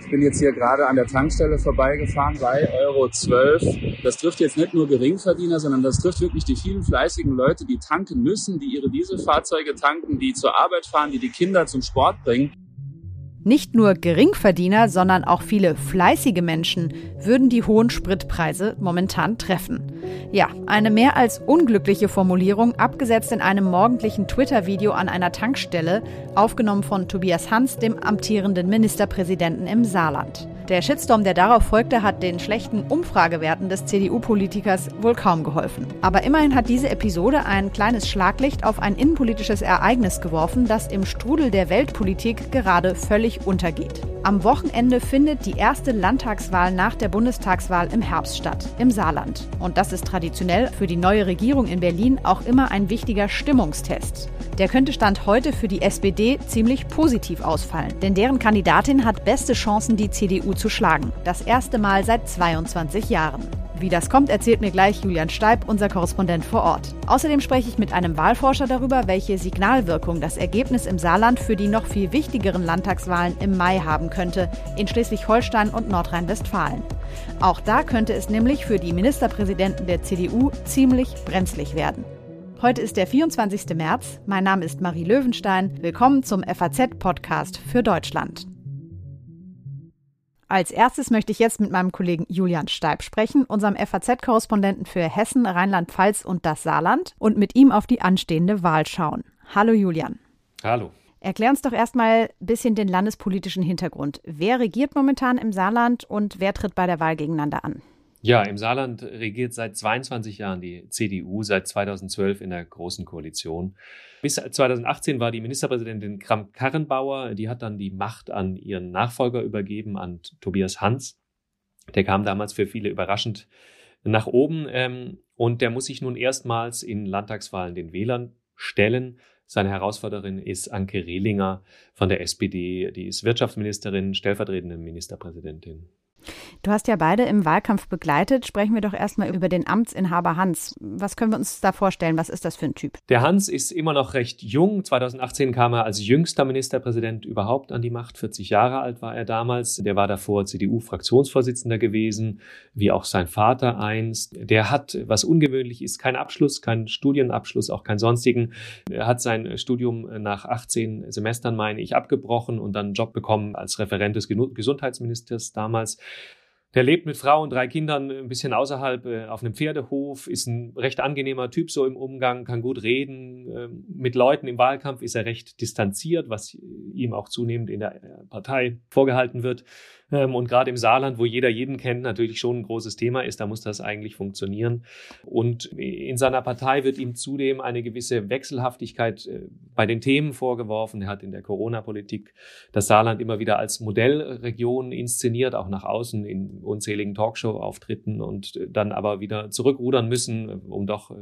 Ich bin jetzt hier gerade an der Tankstelle vorbeigefahren bei Euro 12. Das trifft jetzt nicht nur Geringverdiener, sondern das trifft wirklich die vielen fleißigen Leute, die tanken müssen, die ihre Dieselfahrzeuge tanken, die zur Arbeit fahren, die die Kinder zum Sport bringen. Nicht nur Geringverdiener, sondern auch viele fleißige Menschen würden die hohen Spritpreise momentan treffen. Ja, eine mehr als unglückliche Formulierung, abgesetzt in einem morgendlichen Twitter-Video an einer Tankstelle, aufgenommen von Tobias Hans, dem amtierenden Ministerpräsidenten im Saarland. Der Shitstorm, der darauf folgte, hat den schlechten Umfragewerten des CDU-Politikers wohl kaum geholfen. Aber immerhin hat diese Episode ein kleines Schlaglicht auf ein innenpolitisches Ereignis geworfen, das im Strudel der Weltpolitik gerade völlig untergeht. Am Wochenende findet die erste Landtagswahl nach der Bundestagswahl im Herbst statt, im Saarland. Und das ist traditionell für die neue Regierung in Berlin auch immer ein wichtiger Stimmungstest. Der könnte Stand heute für die SPD ziemlich positiv ausfallen, denn deren Kandidatin hat beste Chancen, die CDU zu schlagen. Das erste Mal seit 22 Jahren. Wie das kommt, erzählt mir gleich Julian Steib, unser Korrespondent vor Ort. Außerdem spreche ich mit einem Wahlforscher darüber, welche Signalwirkung das Ergebnis im Saarland für die noch viel wichtigeren Landtagswahlen im Mai haben könnte, in Schleswig-Holstein und Nordrhein-Westfalen. Auch da könnte es nämlich für die Ministerpräsidenten der CDU ziemlich brenzlig werden. Heute ist der 24. März. Mein Name ist Marie Löwenstein. Willkommen zum FAZ-Podcast für Deutschland. Als erstes möchte ich jetzt mit meinem Kollegen Julian Steib sprechen, unserem FAZ-Korrespondenten für Hessen, Rheinland-Pfalz und das Saarland, und mit ihm auf die anstehende Wahl schauen. Hallo Julian. Hallo. Erklär uns doch erstmal ein bisschen den landespolitischen Hintergrund. Wer regiert momentan im Saarland und wer tritt bei der Wahl gegeneinander an? Ja, im Saarland regiert seit 22 Jahren die CDU, seit 2012 in der Großen Koalition. Bis 2018 war die Ministerpräsidentin Kramp-Karrenbauer, die hat dann die Macht an ihren Nachfolger übergeben, an Tobias Hans. Der kam damals für viele überraschend nach oben ähm, und der muss sich nun erstmals in Landtagswahlen den Wählern stellen. Seine Herausforderin ist Anke Rehlinger von der SPD, die ist Wirtschaftsministerin, stellvertretende Ministerpräsidentin. Du hast ja beide im Wahlkampf begleitet. Sprechen wir doch erstmal über den Amtsinhaber Hans. Was können wir uns da vorstellen? Was ist das für ein Typ? Der Hans ist immer noch recht jung. 2018 kam er als jüngster Ministerpräsident überhaupt an die Macht. 40 Jahre alt war er damals. Der war davor CDU-Fraktionsvorsitzender gewesen, wie auch sein Vater einst. Der hat, was ungewöhnlich ist, keinen Abschluss, keinen Studienabschluss, auch keinen sonstigen. Er hat sein Studium nach 18 Semestern, meine ich, abgebrochen und dann einen Job bekommen als Referent des Gesundheitsministers damals. Der lebt mit Frau und drei Kindern ein bisschen außerhalb äh, auf einem Pferdehof, ist ein recht angenehmer Typ so im Umgang, kann gut reden. Äh, mit Leuten im Wahlkampf ist er recht distanziert, was ihm auch zunehmend in der äh, Partei vorgehalten wird. Ähm, und gerade im Saarland, wo jeder jeden kennt, natürlich schon ein großes Thema ist, da muss das eigentlich funktionieren. Und in seiner Partei wird ihm zudem eine gewisse Wechselhaftigkeit äh, bei den Themen vorgeworfen. Er hat in der Corona-Politik das Saarland immer wieder als Modellregion inszeniert, auch nach außen in unzähligen Talkshow-Auftritten und äh, dann aber wieder zurückrudern müssen, um doch äh,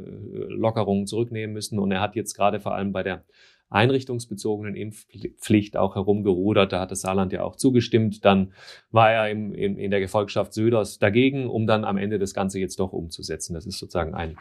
Lockerungen zurücknehmen müssen. Und er hat jetzt gerade vor allem bei der einrichtungsbezogenen Impfpflicht auch herumgerudert. Da hat das Saarland ja auch zugestimmt. Dann war er im, in, in der Gefolgschaft Söders dagegen, um dann am Ende das Ganze jetzt doch umzusetzen. Das ist sozusagen ein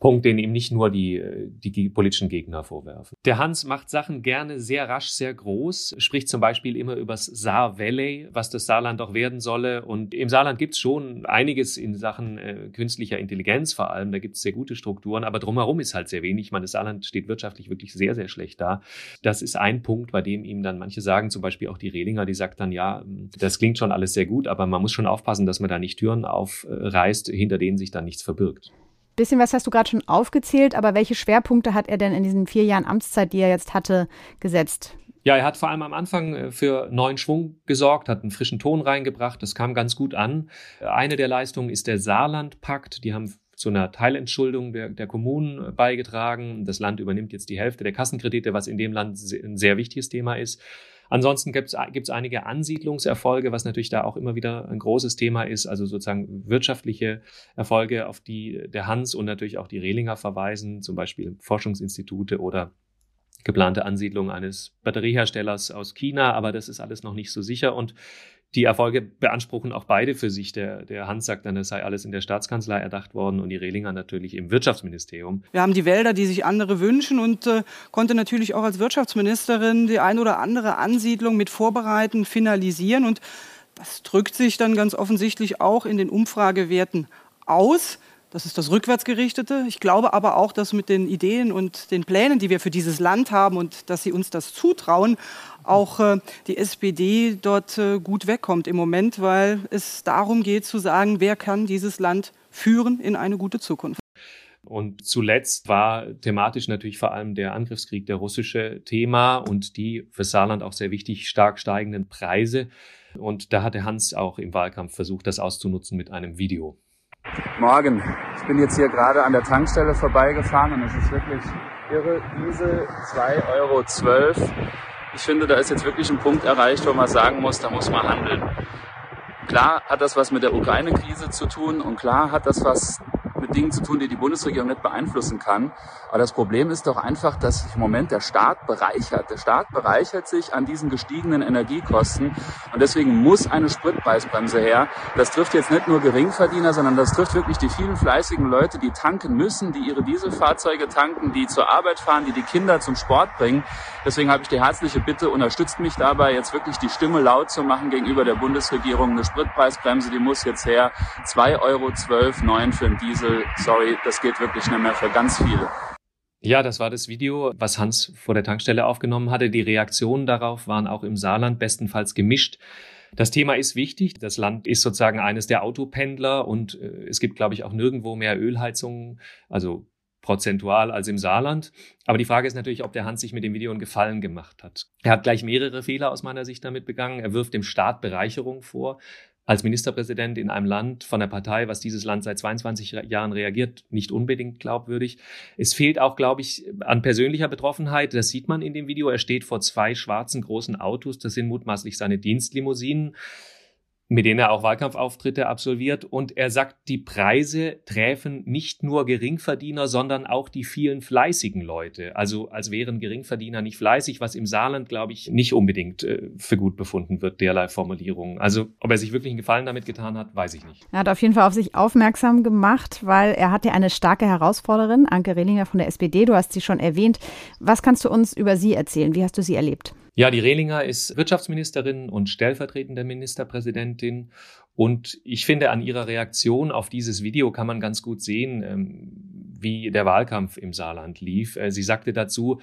Punkt, den ihm nicht nur die, die politischen Gegner vorwerfen. Der Hans macht Sachen gerne sehr rasch, sehr groß, spricht zum Beispiel immer übers Saar Valley, was das Saarland auch werden solle. Und im Saarland gibt es schon einiges in Sachen äh, künstlicher Intelligenz vor allem. Da gibt es sehr gute Strukturen, aber drumherum ist halt sehr wenig. Ich meine, das Saarland steht wirtschaftlich wirklich sehr, sehr schlecht da. Das ist ein Punkt, bei dem ihm dann manche sagen, zum Beispiel auch die Redinger, die sagt dann, ja, das klingt schon alles sehr gut, aber man muss schon aufpassen, dass man da nicht Türen aufreißt, hinter denen sich dann nichts verbirgt. Bisschen was hast du gerade schon aufgezählt, aber welche Schwerpunkte hat er denn in diesen vier Jahren Amtszeit, die er jetzt hatte, gesetzt? Ja, er hat vor allem am Anfang äh, für neuen Schwung gesorgt, hat einen frischen Ton reingebracht. Das kam ganz gut an. Eine der Leistungen ist der Saarlandpakt. Die haben zu einer Teilentschuldung der, der Kommunen beigetragen. Das Land übernimmt jetzt die Hälfte der Kassenkredite, was in dem Land ein sehr wichtiges Thema ist. Ansonsten gibt es einige Ansiedlungserfolge, was natürlich da auch immer wieder ein großes Thema ist, also sozusagen wirtschaftliche Erfolge, auf die der Hans und natürlich auch die Rehlinger verweisen, zum Beispiel Forschungsinstitute oder geplante Ansiedlung eines Batterieherstellers aus China, aber das ist alles noch nicht so sicher. Und die Erfolge beanspruchen auch beide für sich. Der, der Hans sagt dann, es sei alles in der Staatskanzlei erdacht worden und die Rehlinger natürlich im Wirtschaftsministerium. Wir haben die Wälder, die sich andere wünschen und äh, konnte natürlich auch als Wirtschaftsministerin die ein oder andere Ansiedlung mit vorbereiten, finalisieren und das drückt sich dann ganz offensichtlich auch in den Umfragewerten aus. Das ist das Rückwärtsgerichtete. Ich glaube aber auch, dass mit den Ideen und den Plänen, die wir für dieses Land haben und dass sie uns das zutrauen, auch äh, die SPD dort äh, gut wegkommt im Moment, weil es darum geht zu sagen, wer kann dieses Land führen in eine gute Zukunft. Und zuletzt war thematisch natürlich vor allem der Angriffskrieg, der russische Thema und die für Saarland auch sehr wichtig stark steigenden Preise. Und da hatte Hans auch im Wahlkampf versucht, das auszunutzen mit einem Video. Morgen. Ich bin jetzt hier gerade an der Tankstelle vorbeigefahren und es ist wirklich irre. Diesel 2,12 Euro. Ich finde, da ist jetzt wirklich ein Punkt erreicht, wo man sagen muss, da muss man handeln. Klar hat das was mit der Ukraine-Krise zu tun und klar hat das was mit Dingen zu tun, die die Bundesregierung nicht beeinflussen kann. Aber das Problem ist doch einfach, dass sich im Moment der Staat bereichert. Der Staat bereichert sich an diesen gestiegenen Energiekosten und deswegen muss eine Spritpreisbremse her. Das trifft jetzt nicht nur Geringverdiener, sondern das trifft wirklich die vielen fleißigen Leute, die tanken müssen, die ihre Dieselfahrzeuge tanken, die zur Arbeit fahren, die die Kinder zum Sport bringen. Deswegen habe ich die herzliche Bitte, unterstützt mich dabei, jetzt wirklich die Stimme laut zu machen gegenüber der Bundesregierung. Eine Spritpreisbremse, die muss jetzt her. 2,12 Euro für den Diesel sorry, das geht wirklich nicht mehr für ganz viele. Ja, das war das Video, was Hans vor der Tankstelle aufgenommen hatte. Die Reaktionen darauf waren auch im Saarland bestenfalls gemischt. Das Thema ist wichtig. Das Land ist sozusagen eines der Autopendler und äh, es gibt, glaube ich, auch nirgendwo mehr Ölheizungen, also prozentual als im Saarland. Aber die Frage ist natürlich, ob der Hans sich mit dem Video einen Gefallen gemacht hat. Er hat gleich mehrere Fehler aus meiner Sicht damit begangen. Er wirft dem Staat Bereicherung vor als Ministerpräsident in einem Land von der Partei, was dieses Land seit 22 Jahren reagiert, nicht unbedingt glaubwürdig. Es fehlt auch, glaube ich, an persönlicher Betroffenheit. Das sieht man in dem Video. Er steht vor zwei schwarzen großen Autos. Das sind mutmaßlich seine Dienstlimousinen mit denen er auch Wahlkampfauftritte absolviert. Und er sagt, die Preise treffen nicht nur Geringverdiener, sondern auch die vielen fleißigen Leute. Also als wären Geringverdiener nicht fleißig, was im Saarland, glaube ich, nicht unbedingt äh, für gut befunden wird, derlei Formulierungen. Also ob er sich wirklich einen Gefallen damit getan hat, weiß ich nicht. Er hat auf jeden Fall auf sich aufmerksam gemacht, weil er hat ja eine starke Herausforderin, Anke Rehlinger von der SPD. Du hast sie schon erwähnt. Was kannst du uns über sie erzählen? Wie hast du sie erlebt? Ja, die Rehlinger ist Wirtschaftsministerin und stellvertretende Ministerpräsidentin. Und ich finde, an ihrer Reaktion auf dieses Video kann man ganz gut sehen, ähm, wie der Wahlkampf im Saarland lief. Äh, sie sagte dazu,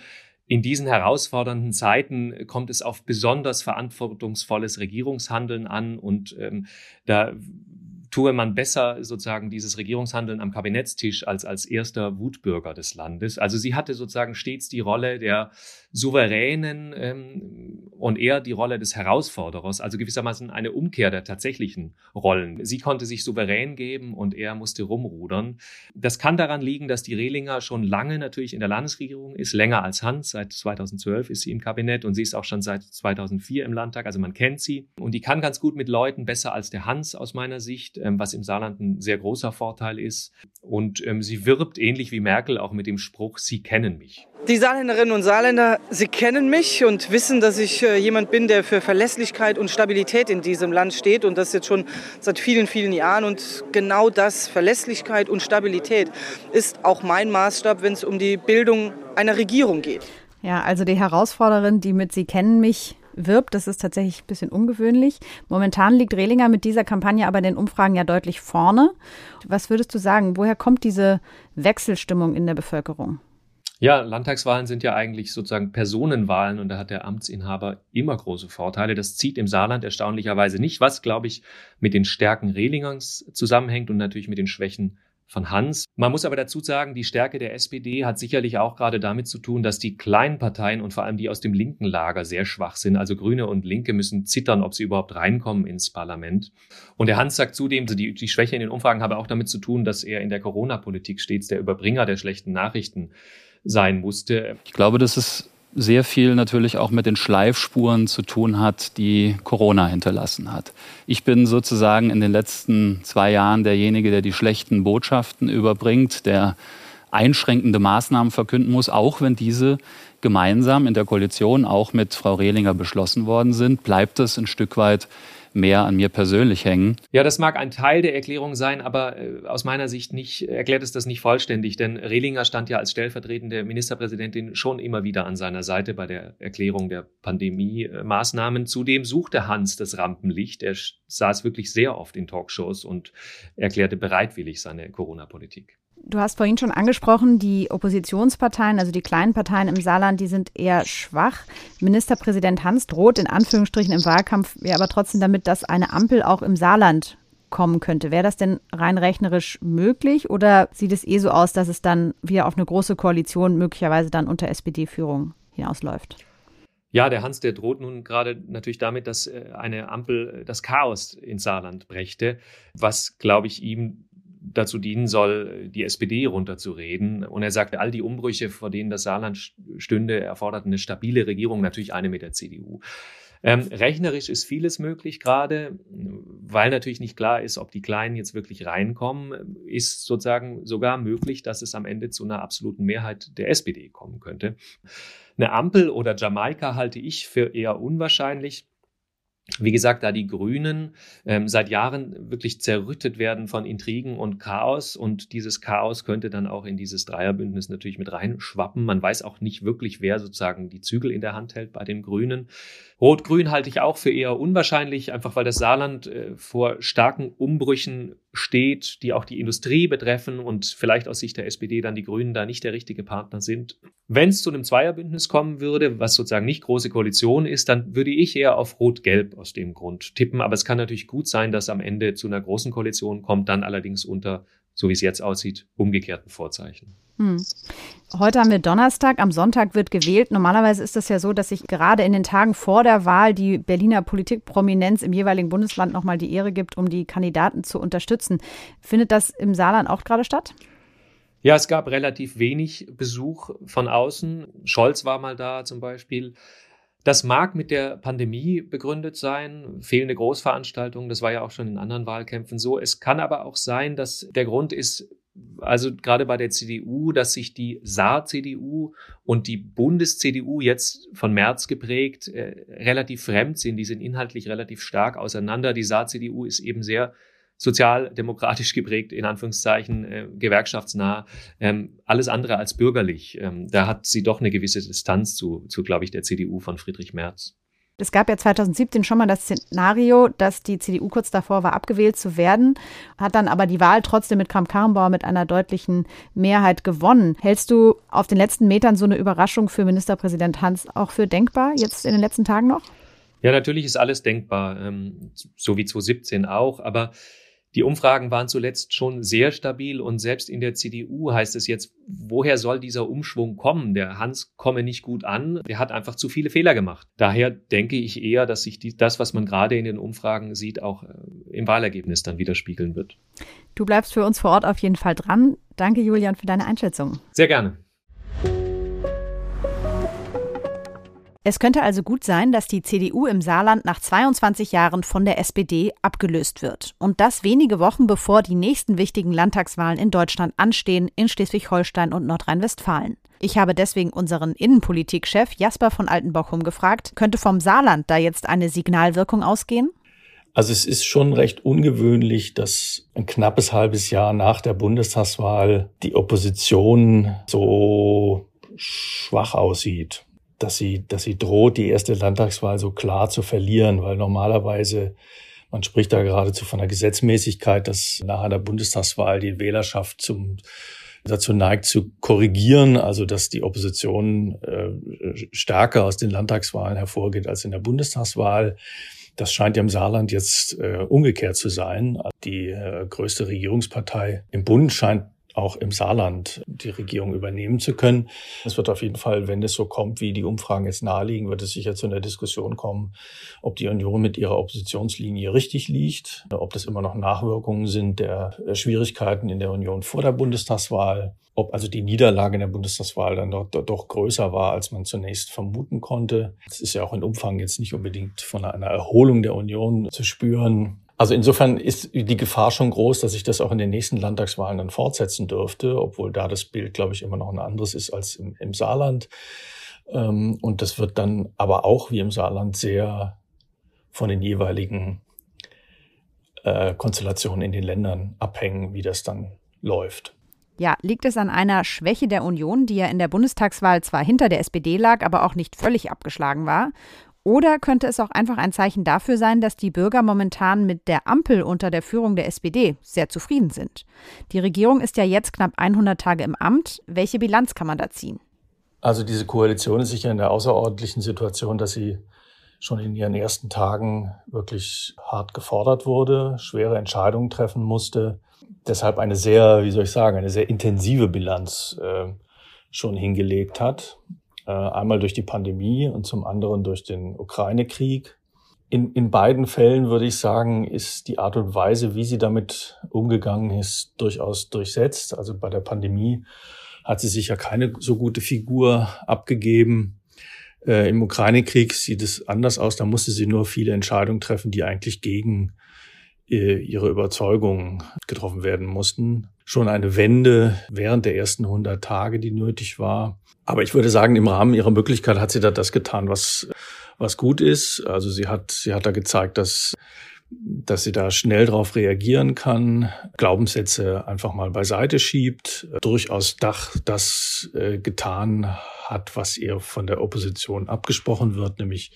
in diesen herausfordernden Zeiten kommt es auf besonders verantwortungsvolles Regierungshandeln an und ähm, da tue man besser sozusagen dieses Regierungshandeln am Kabinettstisch als als erster Wutbürger des Landes. Also sie hatte sozusagen stets die Rolle der Souveränen ähm, und eher die Rolle des Herausforderers, also gewissermaßen eine Umkehr der tatsächlichen Rollen. Sie konnte sich souverän geben und er musste rumrudern. Das kann daran liegen, dass die Rehlinger schon lange natürlich in der Landesregierung ist, länger als Hans. Seit 2012 ist sie im Kabinett und sie ist auch schon seit 2004 im Landtag, also man kennt sie. Und die kann ganz gut mit Leuten, besser als der Hans aus meiner Sicht, was im Saarland ein sehr großer Vorteil ist. Und ähm, sie wirbt ähnlich wie Merkel auch mit dem Spruch, Sie kennen mich. Die Saarländerinnen und Saarländer, sie kennen mich und wissen, dass ich äh, jemand bin, der für Verlässlichkeit und Stabilität in diesem Land steht und das jetzt schon seit vielen, vielen Jahren. Und genau das, Verlässlichkeit und Stabilität, ist auch mein Maßstab, wenn es um die Bildung einer Regierung geht. Ja, also die Herausforderin, die mit Sie kennen mich wirbt, das ist tatsächlich ein bisschen ungewöhnlich. Momentan liegt Rehlinger mit dieser Kampagne aber in den Umfragen ja deutlich vorne. Was würdest du sagen, woher kommt diese Wechselstimmung in der Bevölkerung? Ja, Landtagswahlen sind ja eigentlich sozusagen Personenwahlen und da hat der Amtsinhaber immer große Vorteile. Das zieht im Saarland erstaunlicherweise nicht, was, glaube ich, mit den Stärken Rehlingers zusammenhängt und natürlich mit den Schwächen von Hans. Man muss aber dazu sagen, die Stärke der SPD hat sicherlich auch gerade damit zu tun, dass die kleinen Parteien und vor allem die aus dem linken Lager sehr schwach sind. Also Grüne und Linke müssen zittern, ob sie überhaupt reinkommen ins Parlament. Und der Hans sagt zudem, die, die Schwäche in den Umfragen habe auch damit zu tun, dass er in der Corona-Politik stets der Überbringer der schlechten Nachrichten sein musste. Ich glaube, dass es sehr viel natürlich auch mit den Schleifspuren zu tun hat, die Corona hinterlassen hat. Ich bin sozusagen in den letzten zwei Jahren derjenige, der die schlechten Botschaften überbringt, der einschränkende Maßnahmen verkünden muss, auch wenn diese gemeinsam in der Koalition auch mit Frau Rehlinger beschlossen worden sind, bleibt es ein Stück weit mehr an mir persönlich hängen. Ja, das mag ein Teil der Erklärung sein, aber äh, aus meiner Sicht nicht, erklärt es das nicht vollständig, denn Rehlinger stand ja als stellvertretende Ministerpräsidentin schon immer wieder an seiner Seite bei der Erklärung der Pandemie-Maßnahmen. Zudem suchte Hans das Rampenlicht. Er saß wirklich sehr oft in Talkshows und erklärte bereitwillig seine Corona-Politik. Du hast vorhin schon angesprochen, die Oppositionsparteien, also die kleinen Parteien im Saarland, die sind eher schwach. Ministerpräsident Hans droht in Anführungsstrichen im Wahlkampf ja aber trotzdem damit, dass eine Ampel auch im Saarland kommen könnte. Wäre das denn rein rechnerisch möglich oder sieht es eh so aus, dass es dann wieder auf eine große Koalition möglicherweise dann unter SPD-Führung hinausläuft? Ja, der Hans, der droht nun gerade natürlich damit, dass äh, eine Ampel das Chaos ins Saarland brächte, was, glaube ich, ihm dazu dienen soll, die SPD runterzureden. Und er sagt, all die Umbrüche, vor denen das Saarland stünde, erforderten eine stabile Regierung, natürlich eine mit der CDU. Ähm, rechnerisch ist vieles möglich gerade, weil natürlich nicht klar ist, ob die Kleinen jetzt wirklich reinkommen, ist sozusagen sogar möglich, dass es am Ende zu einer absoluten Mehrheit der SPD kommen könnte. Eine Ampel oder Jamaika halte ich für eher unwahrscheinlich. Wie gesagt, da die Grünen ähm, seit Jahren wirklich zerrüttet werden von Intrigen und Chaos und dieses Chaos könnte dann auch in dieses Dreierbündnis natürlich mit reinschwappen. Man weiß auch nicht wirklich, wer sozusagen die Zügel in der Hand hält bei den Grünen. Rot-Grün halte ich auch für eher unwahrscheinlich, einfach weil das Saarland äh, vor starken Umbrüchen steht, die auch die Industrie betreffen und vielleicht aus Sicht der SPD dann die Grünen da nicht der richtige Partner sind. Wenn es zu einem Zweierbündnis kommen würde, was sozusagen nicht große Koalition ist, dann würde ich eher auf Rot-Gelb aus dem Grund tippen. Aber es kann natürlich gut sein, dass am Ende zu einer großen Koalition kommt, dann allerdings unter, so wie es jetzt aussieht, umgekehrten Vorzeichen. Hm. Heute haben wir Donnerstag, am Sonntag wird gewählt. Normalerweise ist es ja so, dass sich gerade in den Tagen vor der Wahl die Berliner Politikprominenz im jeweiligen Bundesland nochmal die Ehre gibt, um die Kandidaten zu unterstützen. Findet das im Saarland auch gerade statt? Ja, es gab relativ wenig Besuch von außen. Scholz war mal da zum Beispiel. Das mag mit der Pandemie begründet sein, fehlende Großveranstaltungen, das war ja auch schon in anderen Wahlkämpfen so. Es kann aber auch sein, dass der Grund ist, also gerade bei der CDU, dass sich die Saar-CDU und die Bundes-CDU jetzt von März geprägt äh, relativ fremd sind. Die sind inhaltlich relativ stark auseinander. Die Saar-CDU ist eben sehr sozialdemokratisch geprägt, in Anführungszeichen, äh, gewerkschaftsnah, ähm, alles andere als bürgerlich. Ähm, da hat sie doch eine gewisse Distanz zu, zu glaube ich, der CDU von Friedrich Merz. Es gab ja 2017 schon mal das Szenario, dass die CDU kurz davor war, abgewählt zu werden, hat dann aber die Wahl trotzdem mit Kramp-Karrenbauer mit einer deutlichen Mehrheit gewonnen. Hältst du auf den letzten Metern so eine Überraschung für Ministerpräsident Hans auch für denkbar, jetzt in den letzten Tagen noch? Ja, natürlich ist alles denkbar, ähm, so wie 2017 auch, aber die Umfragen waren zuletzt schon sehr stabil und selbst in der CDU heißt es jetzt, woher soll dieser Umschwung kommen? Der Hans komme nicht gut an, der hat einfach zu viele Fehler gemacht. Daher denke ich eher, dass sich die, das, was man gerade in den Umfragen sieht, auch äh, im Wahlergebnis dann widerspiegeln wird. Du bleibst für uns vor Ort auf jeden Fall dran. Danke, Julian, für deine Einschätzung. Sehr gerne. Es könnte also gut sein, dass die CDU im Saarland nach 22 Jahren von der SPD abgelöst wird. Und das wenige Wochen bevor die nächsten wichtigen Landtagswahlen in Deutschland anstehen, in Schleswig-Holstein und Nordrhein-Westfalen. Ich habe deswegen unseren Innenpolitikchef Jasper von Altenbochum gefragt, könnte vom Saarland da jetzt eine Signalwirkung ausgehen? Also es ist schon recht ungewöhnlich, dass ein knappes halbes Jahr nach der Bundestagswahl die Opposition so schwach aussieht dass sie, dass sie droht, die erste Landtagswahl so klar zu verlieren, weil normalerweise man spricht da geradezu von der Gesetzmäßigkeit, dass nach einer Bundestagswahl die Wählerschaft zum dazu neigt zu korrigieren, also dass die Opposition äh, stärker aus den Landtagswahlen hervorgeht als in der Bundestagswahl. Das scheint ja im Saarland jetzt äh, umgekehrt zu sein. Die äh, größte Regierungspartei im Bund scheint auch im Saarland die Regierung übernehmen zu können. Es wird auf jeden Fall, wenn es so kommt, wie die Umfragen jetzt naheliegen, wird es sicher zu einer Diskussion kommen, ob die Union mit ihrer Oppositionslinie richtig liegt, ob das immer noch Nachwirkungen sind der Schwierigkeiten in der Union vor der Bundestagswahl, ob also die Niederlage in der Bundestagswahl dann doch, doch größer war, als man zunächst vermuten konnte. Es ist ja auch in Umfang jetzt nicht unbedingt von einer Erholung der Union zu spüren. Also insofern ist die Gefahr schon groß, dass sich das auch in den nächsten Landtagswahlen dann fortsetzen dürfte, obwohl da das Bild, glaube ich, immer noch ein anderes ist als im, im Saarland. Ähm, und das wird dann aber auch wie im Saarland sehr von den jeweiligen äh, Konstellationen in den Ländern abhängen, wie das dann läuft. Ja, liegt es an einer Schwäche der Union, die ja in der Bundestagswahl zwar hinter der SPD lag, aber auch nicht völlig abgeschlagen war? Oder könnte es auch einfach ein Zeichen dafür sein, dass die Bürger momentan mit der Ampel unter der Führung der SPD sehr zufrieden sind? Die Regierung ist ja jetzt knapp 100 Tage im Amt. Welche Bilanz kann man da ziehen? Also diese Koalition ist sicher in der außerordentlichen Situation, dass sie schon in ihren ersten Tagen wirklich hart gefordert wurde, schwere Entscheidungen treffen musste. Deshalb eine sehr, wie soll ich sagen, eine sehr intensive Bilanz äh, schon hingelegt hat. Äh, einmal durch die Pandemie und zum anderen durch den Ukraine-Krieg. In, in beiden Fällen würde ich sagen, ist die Art und Weise, wie sie damit umgegangen ist, durchaus durchsetzt. Also bei der Pandemie hat sie sicher keine so gute Figur abgegeben. Äh, Im Ukraine-Krieg sieht es anders aus. Da musste sie nur viele Entscheidungen treffen, die eigentlich gegen äh, ihre Überzeugungen getroffen werden mussten. Schon eine Wende während der ersten 100 Tage, die nötig war. Aber ich würde sagen, im Rahmen ihrer Möglichkeit hat sie da das getan, was, was gut ist. Also sie hat, sie hat da gezeigt, dass, dass sie da schnell darauf reagieren kann, Glaubenssätze einfach mal beiseite schiebt, durchaus Dach das äh, getan hat, was ihr von der Opposition abgesprochen wird, nämlich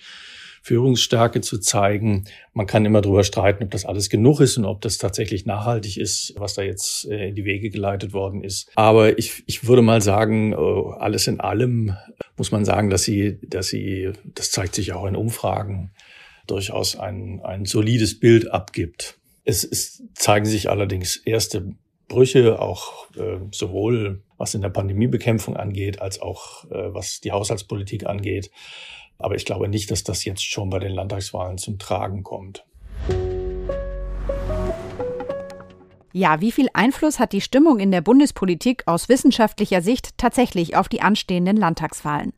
Führungsstärke zu zeigen. Man kann immer darüber streiten, ob das alles genug ist und ob das tatsächlich nachhaltig ist, was da jetzt äh, in die Wege geleitet worden ist. Aber ich, ich würde mal sagen, äh, alles in allem muss man sagen, dass sie, dass sie, das zeigt sich auch in Umfragen, durchaus ein, ein solides Bild abgibt. Es, es zeigen sich allerdings erste Brüche, auch äh, sowohl was in der Pandemiebekämpfung angeht, als auch äh, was die Haushaltspolitik angeht. Aber ich glaube nicht, dass das jetzt schon bei den Landtagswahlen zum Tragen kommt. Ja, wie viel Einfluss hat die Stimmung in der Bundespolitik aus wissenschaftlicher Sicht tatsächlich auf die anstehenden Landtagswahlen?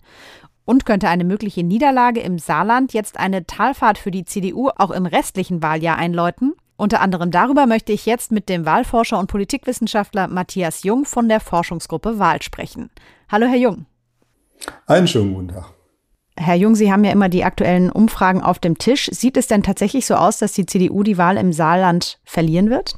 Und könnte eine mögliche Niederlage im Saarland jetzt eine Talfahrt für die CDU auch im restlichen Wahljahr einläuten? Unter anderem darüber möchte ich jetzt mit dem Wahlforscher und Politikwissenschaftler Matthias Jung von der Forschungsgruppe Wahl sprechen. Hallo, Herr Jung. Einen schönen guten Tag. Herr Jung, Sie haben ja immer die aktuellen Umfragen auf dem Tisch. Sieht es denn tatsächlich so aus, dass die CDU die Wahl im Saarland verlieren wird?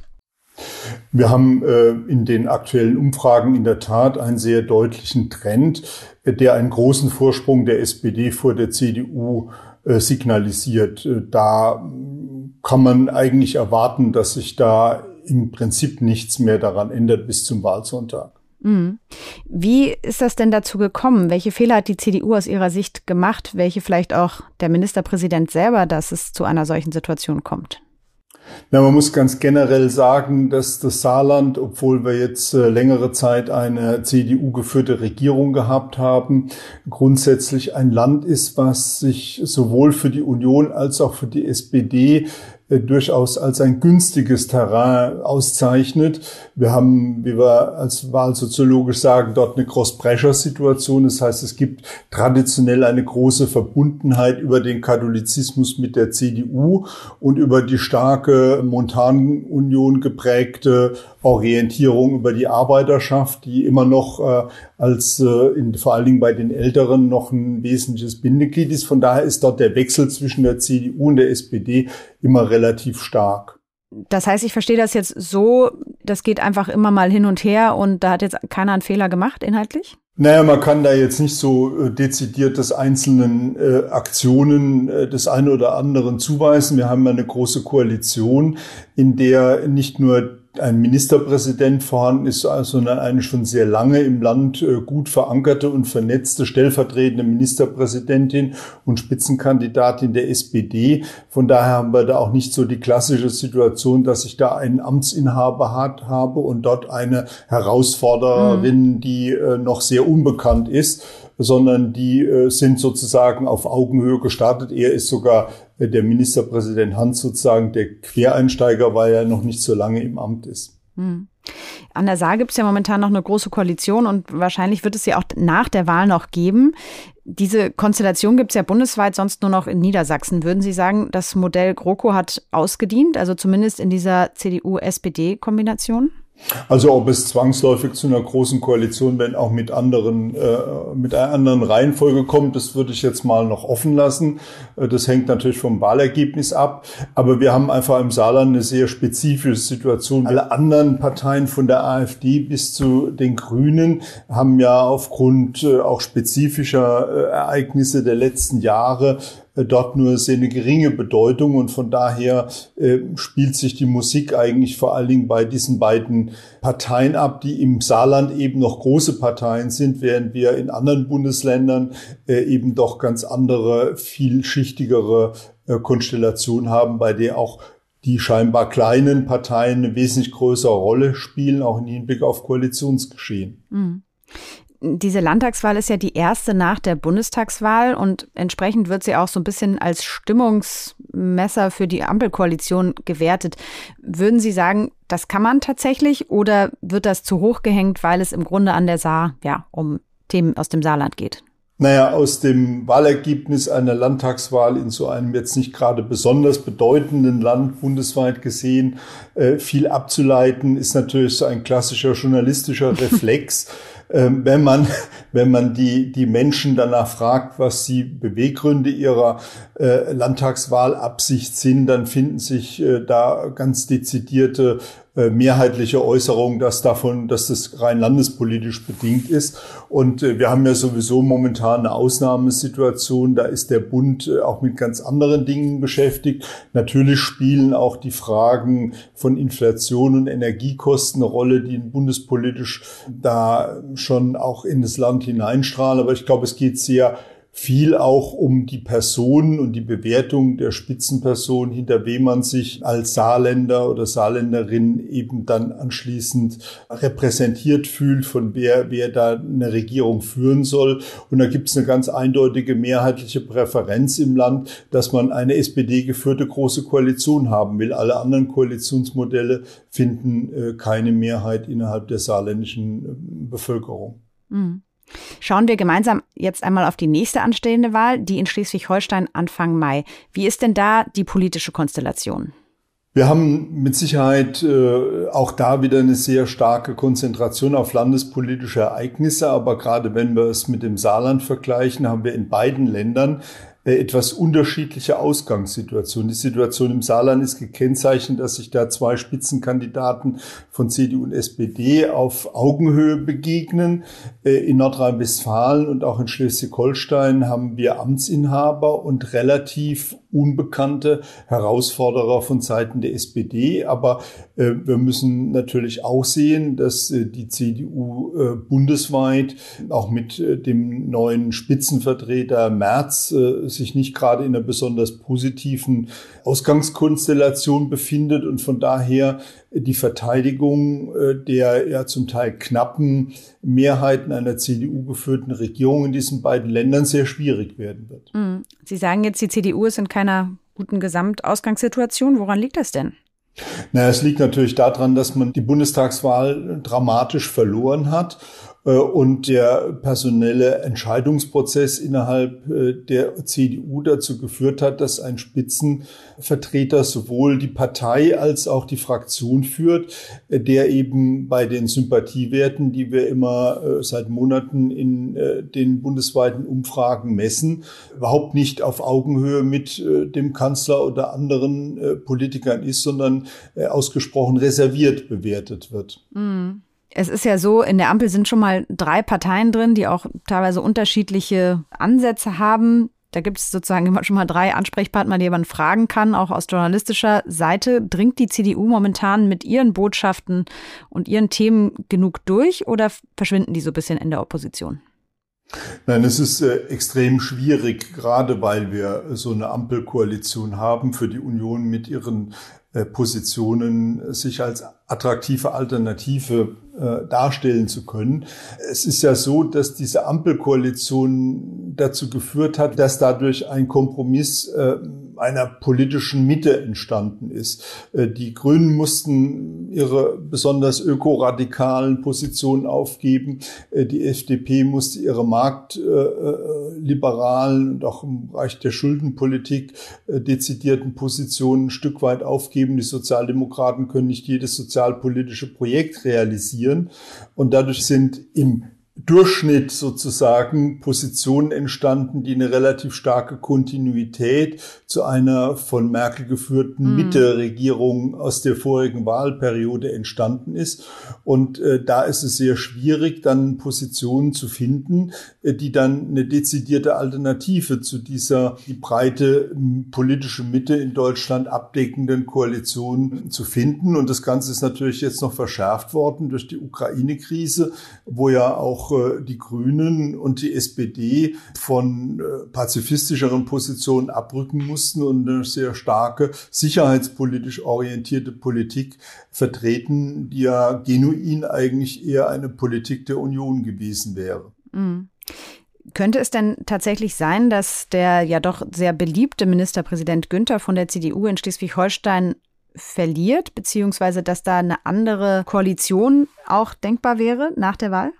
Wir haben äh, in den aktuellen Umfragen in der Tat einen sehr deutlichen Trend, äh, der einen großen Vorsprung der SPD vor der CDU äh, signalisiert. Äh, da kann man eigentlich erwarten, dass sich da im Prinzip nichts mehr daran ändert bis zum Wahlsonntag. Mhm. Wie ist das denn dazu gekommen? Welche Fehler hat die CDU aus Ihrer Sicht gemacht? Welche vielleicht auch der Ministerpräsident selber, dass es zu einer solchen Situation kommt? Na, man muss ganz generell sagen, dass das Saarland, obwohl wir jetzt äh, längere Zeit eine CDU-geführte Regierung gehabt haben, grundsätzlich ein Land ist, was sich sowohl für die Union als auch für die SPD durchaus als ein günstiges Terrain auszeichnet. Wir haben, wie wir als wahlsoziologisch sagen, dort eine Cross-Pressure-Situation. Das heißt, es gibt traditionell eine große Verbundenheit über den Katholizismus mit der CDU und über die starke Montanunion geprägte Orientierung über die Arbeiterschaft, die immer noch äh, als äh, in, vor allen Dingen bei den Älteren noch ein wesentliches Bindeglied ist. Von daher ist dort der Wechsel zwischen der CDU und der SPD immer relativ stark. Das heißt, ich verstehe das jetzt so, das geht einfach immer mal hin und her und da hat jetzt keiner einen Fehler gemacht inhaltlich? Naja, man kann da jetzt nicht so äh, dezidiert das einzelnen äh, Aktionen äh, des einen oder anderen zuweisen. Wir haben eine große Koalition, in der nicht nur ein Ministerpräsident vorhanden ist, sondern eine schon sehr lange im Land äh, gut verankerte und vernetzte stellvertretende Ministerpräsidentin und Spitzenkandidatin der SPD. Von daher haben wir da auch nicht so die klassische Situation, dass ich da einen Amtsinhaber hat, habe und dort eine Herausforderin, mhm. die äh, noch sehr unbekannt ist sondern die äh, sind sozusagen auf Augenhöhe gestartet. Er ist sogar der Ministerpräsident Hans sozusagen der Quereinsteiger, weil er noch nicht so lange im Amt ist. Hm. An der Saar gibt es ja momentan noch eine große Koalition und wahrscheinlich wird es sie auch nach der Wahl noch geben. Diese Konstellation gibt es ja bundesweit, sonst nur noch in Niedersachsen. Würden Sie sagen, das Modell GroKo hat ausgedient, also zumindest in dieser CDU-SPD-Kombination? Also ob es zwangsläufig zu einer großen Koalition, wenn auch mit anderen, äh, mit einer anderen Reihenfolge kommt, das würde ich jetzt mal noch offen lassen. Äh, das hängt natürlich vom Wahlergebnis ab. Aber wir haben einfach im Saarland eine sehr spezifische Situation. Alle anderen Parteien von der AfD bis zu den Grünen haben ja aufgrund äh, auch spezifischer äh, Ereignisse der letzten Jahre dort nur sehr eine geringe Bedeutung und von daher äh, spielt sich die Musik eigentlich vor allen Dingen bei diesen beiden Parteien ab, die im Saarland eben noch große Parteien sind, während wir in anderen Bundesländern äh, eben doch ganz andere, vielschichtigere äh, Konstellationen haben, bei der auch die scheinbar kleinen Parteien eine wesentlich größere Rolle spielen, auch im Hinblick auf Koalitionsgeschehen. Mhm diese Landtagswahl ist ja die erste nach der Bundestagswahl und entsprechend wird sie auch so ein bisschen als Stimmungsmesser für die Ampelkoalition gewertet. Würden Sie sagen, das kann man tatsächlich oder wird das zu hoch gehängt, weil es im Grunde an der Saar ja um Themen aus dem Saarland geht? Naja, aus dem Wahlergebnis einer Landtagswahl in so einem jetzt nicht gerade besonders bedeutenden Land bundesweit gesehen äh, viel abzuleiten, ist natürlich so ein klassischer journalistischer Reflex. Ähm, wenn man, wenn man die, die Menschen danach fragt, was die Beweggründe ihrer äh, Landtagswahlabsicht sind, dann finden sich äh, da ganz dezidierte mehrheitliche Äußerung, dass davon, dass das rein landespolitisch bedingt ist. Und äh, wir haben ja sowieso momentan eine Ausnahmesituation. Da ist der Bund äh, auch mit ganz anderen Dingen beschäftigt. Natürlich spielen auch die Fragen von Inflation und Energiekosten eine Rolle, die bundespolitisch da schon auch in das Land hineinstrahlen. Aber ich glaube, es geht sehr viel auch um die Personen und die Bewertung der Spitzenperson, hinter wem man sich als Saarländer oder Saarländerin eben dann anschließend repräsentiert fühlt, von wer, wer da eine Regierung führen soll. Und da gibt es eine ganz eindeutige mehrheitliche Präferenz im Land, dass man eine SPD geführte große Koalition haben will. Alle anderen Koalitionsmodelle finden äh, keine Mehrheit innerhalb der saarländischen äh, Bevölkerung. Mhm. Schauen wir gemeinsam jetzt einmal auf die nächste anstehende Wahl, die in Schleswig-Holstein Anfang Mai. Wie ist denn da die politische Konstellation? Wir haben mit Sicherheit äh, auch da wieder eine sehr starke Konzentration auf landespolitische Ereignisse, aber gerade wenn wir es mit dem Saarland vergleichen, haben wir in beiden Ländern etwas unterschiedliche Ausgangssituation. Die Situation im Saarland ist gekennzeichnet, dass sich da zwei Spitzenkandidaten von CDU und SPD auf Augenhöhe begegnen. Äh, in Nordrhein-Westfalen und auch in Schleswig-Holstein haben wir Amtsinhaber und relativ unbekannte Herausforderer von Seiten der SPD. Aber äh, wir müssen natürlich auch sehen, dass die CDU bundesweit auch mit dem neuen Spitzenvertreter Merz sich nicht gerade in einer besonders positiven Ausgangskonstellation befindet und von daher die Verteidigung äh, der ja zum Teil knappen Mehrheiten einer CDU geführten Regierung in diesen beiden Ländern sehr schwierig werden wird. Mhm. Sie sagen jetzt, die CDU ist in keiner guten Gesamtausgangssituation. Woran liegt das denn? Naja, es liegt natürlich daran, dass man die Bundestagswahl dramatisch verloren hat und der personelle Entscheidungsprozess innerhalb äh, der CDU dazu geführt hat, dass ein Spitzenvertreter sowohl die Partei als auch die Fraktion führt, äh, der eben bei den Sympathiewerten, die wir immer seit Monaten in den bundesweiten Umfragen messen, überhaupt nicht auf Augenhöhe mit dem Kanzler oder anderen Politikern ist, sondern ausgesprochen reserviert bewertet wird. Mhm. Es ist ja so, in der Ampel sind schon mal drei Parteien drin, die auch teilweise unterschiedliche Ansätze haben. Da gibt es sozusagen immer schon mal drei Ansprechpartner, die man fragen kann, auch aus journalistischer Seite. Dringt die CDU momentan mit ihren Botschaften und ihren Themen genug durch oder verschwinden die so ein bisschen in der Opposition? Nein, es ist äh, extrem schwierig, gerade weil wir so eine Ampelkoalition haben für die Union mit ihren äh, Positionen, sich als attraktive Alternative äh, darstellen zu können. Es ist ja so, dass diese Ampelkoalition dazu geführt hat, dass dadurch ein Kompromiss äh, einer politischen Mitte entstanden ist. Äh, die Grünen mussten ihre besonders ökoradikalen Positionen aufgeben. Äh, die FDP musste ihre marktliberalen und auch im Bereich der Schuldenpolitik dezidierten Positionen ein Stück weit aufgeben. Die Sozialdemokraten können nicht jedes sozialpolitische Projekt realisieren. Und dadurch sind im Durchschnitt sozusagen Positionen entstanden, die eine relativ starke Kontinuität zu einer von Merkel geführten mhm. Mitte-Regierung aus der vorigen Wahlperiode entstanden ist. Und äh, da ist es sehr schwierig, dann Positionen zu finden, äh, die dann eine dezidierte Alternative zu dieser die breite politische Mitte in Deutschland abdeckenden Koalition zu finden. Und das Ganze ist natürlich jetzt noch verschärft worden durch die Ukraine-Krise, wo ja auch äh, die Grünen und die SPD von äh, pazifistischeren Positionen abrücken mussten und eine sehr starke sicherheitspolitisch orientierte Politik vertreten, die ja genuin eigentlich eher eine Politik der Union gewesen wäre. Mhm. Könnte es denn tatsächlich sein, dass der ja doch sehr beliebte Ministerpräsident Günther von der CDU in Schleswig-Holstein verliert, beziehungsweise dass da eine andere Koalition auch denkbar wäre nach der Wahl?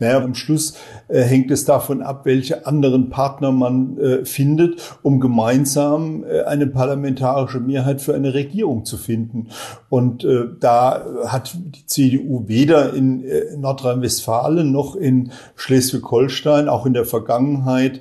Naja, am Schluss äh, hängt es davon ab, welche anderen Partner man äh, findet, um gemeinsam äh, eine parlamentarische Mehrheit für eine Regierung zu finden. Und äh, da hat die CDU weder in äh, Nordrhein-Westfalen noch in Schleswig-Holstein, auch in der Vergangenheit,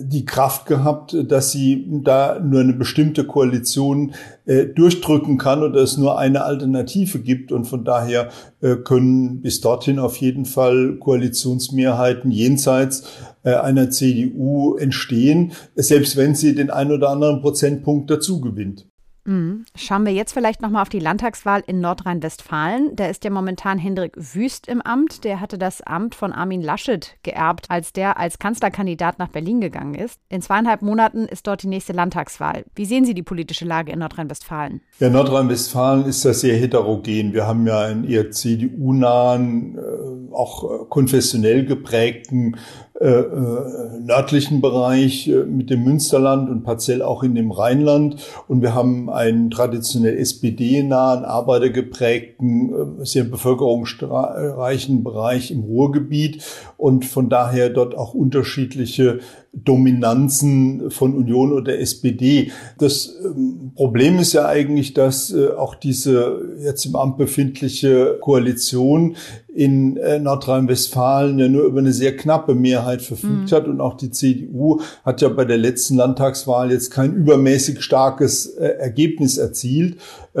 die Kraft gehabt, dass sie da nur eine bestimmte Koalition äh, durchdrücken kann oder es nur eine Alternative gibt. Und von daher äh, können bis dorthin auf jeden Fall Koalitionsmehrheiten jenseits äh, einer CDU entstehen, selbst wenn sie den ein oder anderen Prozentpunkt dazu gewinnt. Mhm. Schauen wir jetzt vielleicht nochmal auf die Landtagswahl in Nordrhein-Westfalen. Da ist ja momentan Hendrik Wüst im Amt. Der hatte das Amt von Armin Laschet geerbt, als der als Kanzlerkandidat nach Berlin gegangen ist. In zweieinhalb Monaten ist dort die nächste Landtagswahl. Wie sehen Sie die politische Lage in Nordrhein-Westfalen? Ja, Nordrhein-Westfalen ist ja sehr heterogen. Wir haben ja einen eher CDU-nahen, äh, auch konfessionell geprägten äh, äh, nördlichen Bereich äh, mit dem Münsterland und partiell auch in dem Rheinland. Und wir haben einen traditionell SPD-nahen, arbeitergeprägten, äh, sehr bevölkerungsreichen Bereich im Ruhrgebiet und von daher dort auch unterschiedliche Dominanzen von Union oder SPD. Das ähm, Problem ist ja eigentlich, dass äh, auch diese jetzt im Amt befindliche Koalition in äh, Nordrhein-Westfalen ja nur über eine sehr knappe Mehrheit verfügt mhm. hat und auch die CDU hat ja bei der letzten Landtagswahl jetzt kein übermäßig starkes äh, Ergebnis erzielt.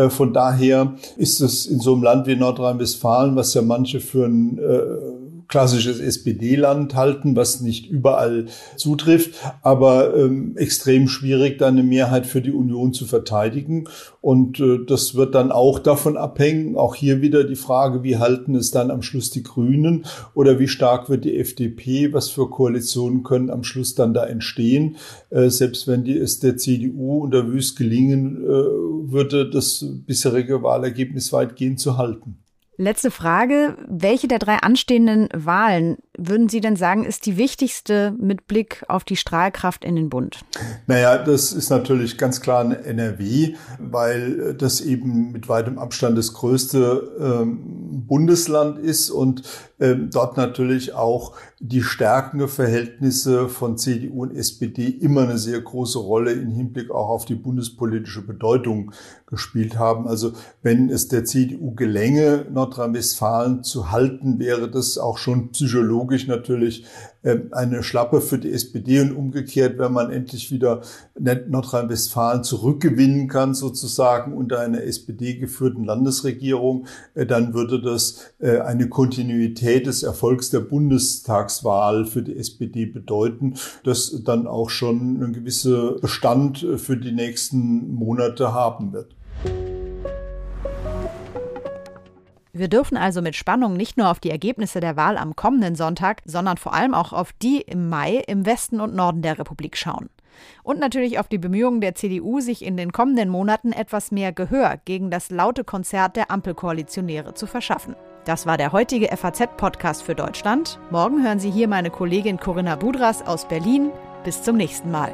Von daher ist es in so einem Land wie Nordrhein-Westfalen, was ja manche für ein klassisches SPD-Land halten, was nicht überall zutrifft, aber ähm, extrem schwierig, da eine Mehrheit für die Union zu verteidigen. Und äh, das wird dann auch davon abhängen, auch hier wieder die Frage, wie halten es dann am Schluss die Grünen oder wie stark wird die FDP, was für Koalitionen können am Schluss dann da entstehen, äh, selbst wenn die, es der CDU unter Wüst gelingen äh, würde, das bisherige Wahlergebnis weitgehend zu halten. Letzte Frage. Welche der drei anstehenden Wahlen würden Sie denn sagen, ist die wichtigste mit Blick auf die Strahlkraft in den Bund? Naja, das ist natürlich ganz klar eine NRW, weil das eben mit weitem Abstand das größte ähm, Bundesland ist und ähm, dort natürlich auch die stärkende Verhältnisse von CDU und SPD immer eine sehr große Rolle im Hinblick auch auf die bundespolitische Bedeutung gespielt haben. Also wenn es der CDU gelänge, Nordrhein-Westfalen zu halten, wäre das auch schon psychologisch natürlich eine Schlappe für die SPD und umgekehrt, wenn man endlich wieder Nordrhein-Westfalen zurückgewinnen kann, sozusagen unter einer SPD geführten Landesregierung, äh, dann würde das äh, eine Kontinuität des Erfolgs der Bundestagswahl für die SPD bedeuten, das dann auch schon einen gewissen Bestand äh, für die nächsten Monate haben wird. Wir dürfen also mit Spannung nicht nur auf die Ergebnisse der Wahl am kommenden Sonntag, sondern vor allem auch auf die im Mai im Westen und Norden der Republik schauen. Und natürlich auf die Bemühungen der CDU, sich in den kommenden Monaten etwas mehr Gehör gegen das laute Konzert der Ampelkoalitionäre zu verschaffen. Das war der heutige FAZ-Podcast für Deutschland. Morgen hören Sie hier meine Kollegin Corinna Budras aus Berlin. Bis zum nächsten Mal.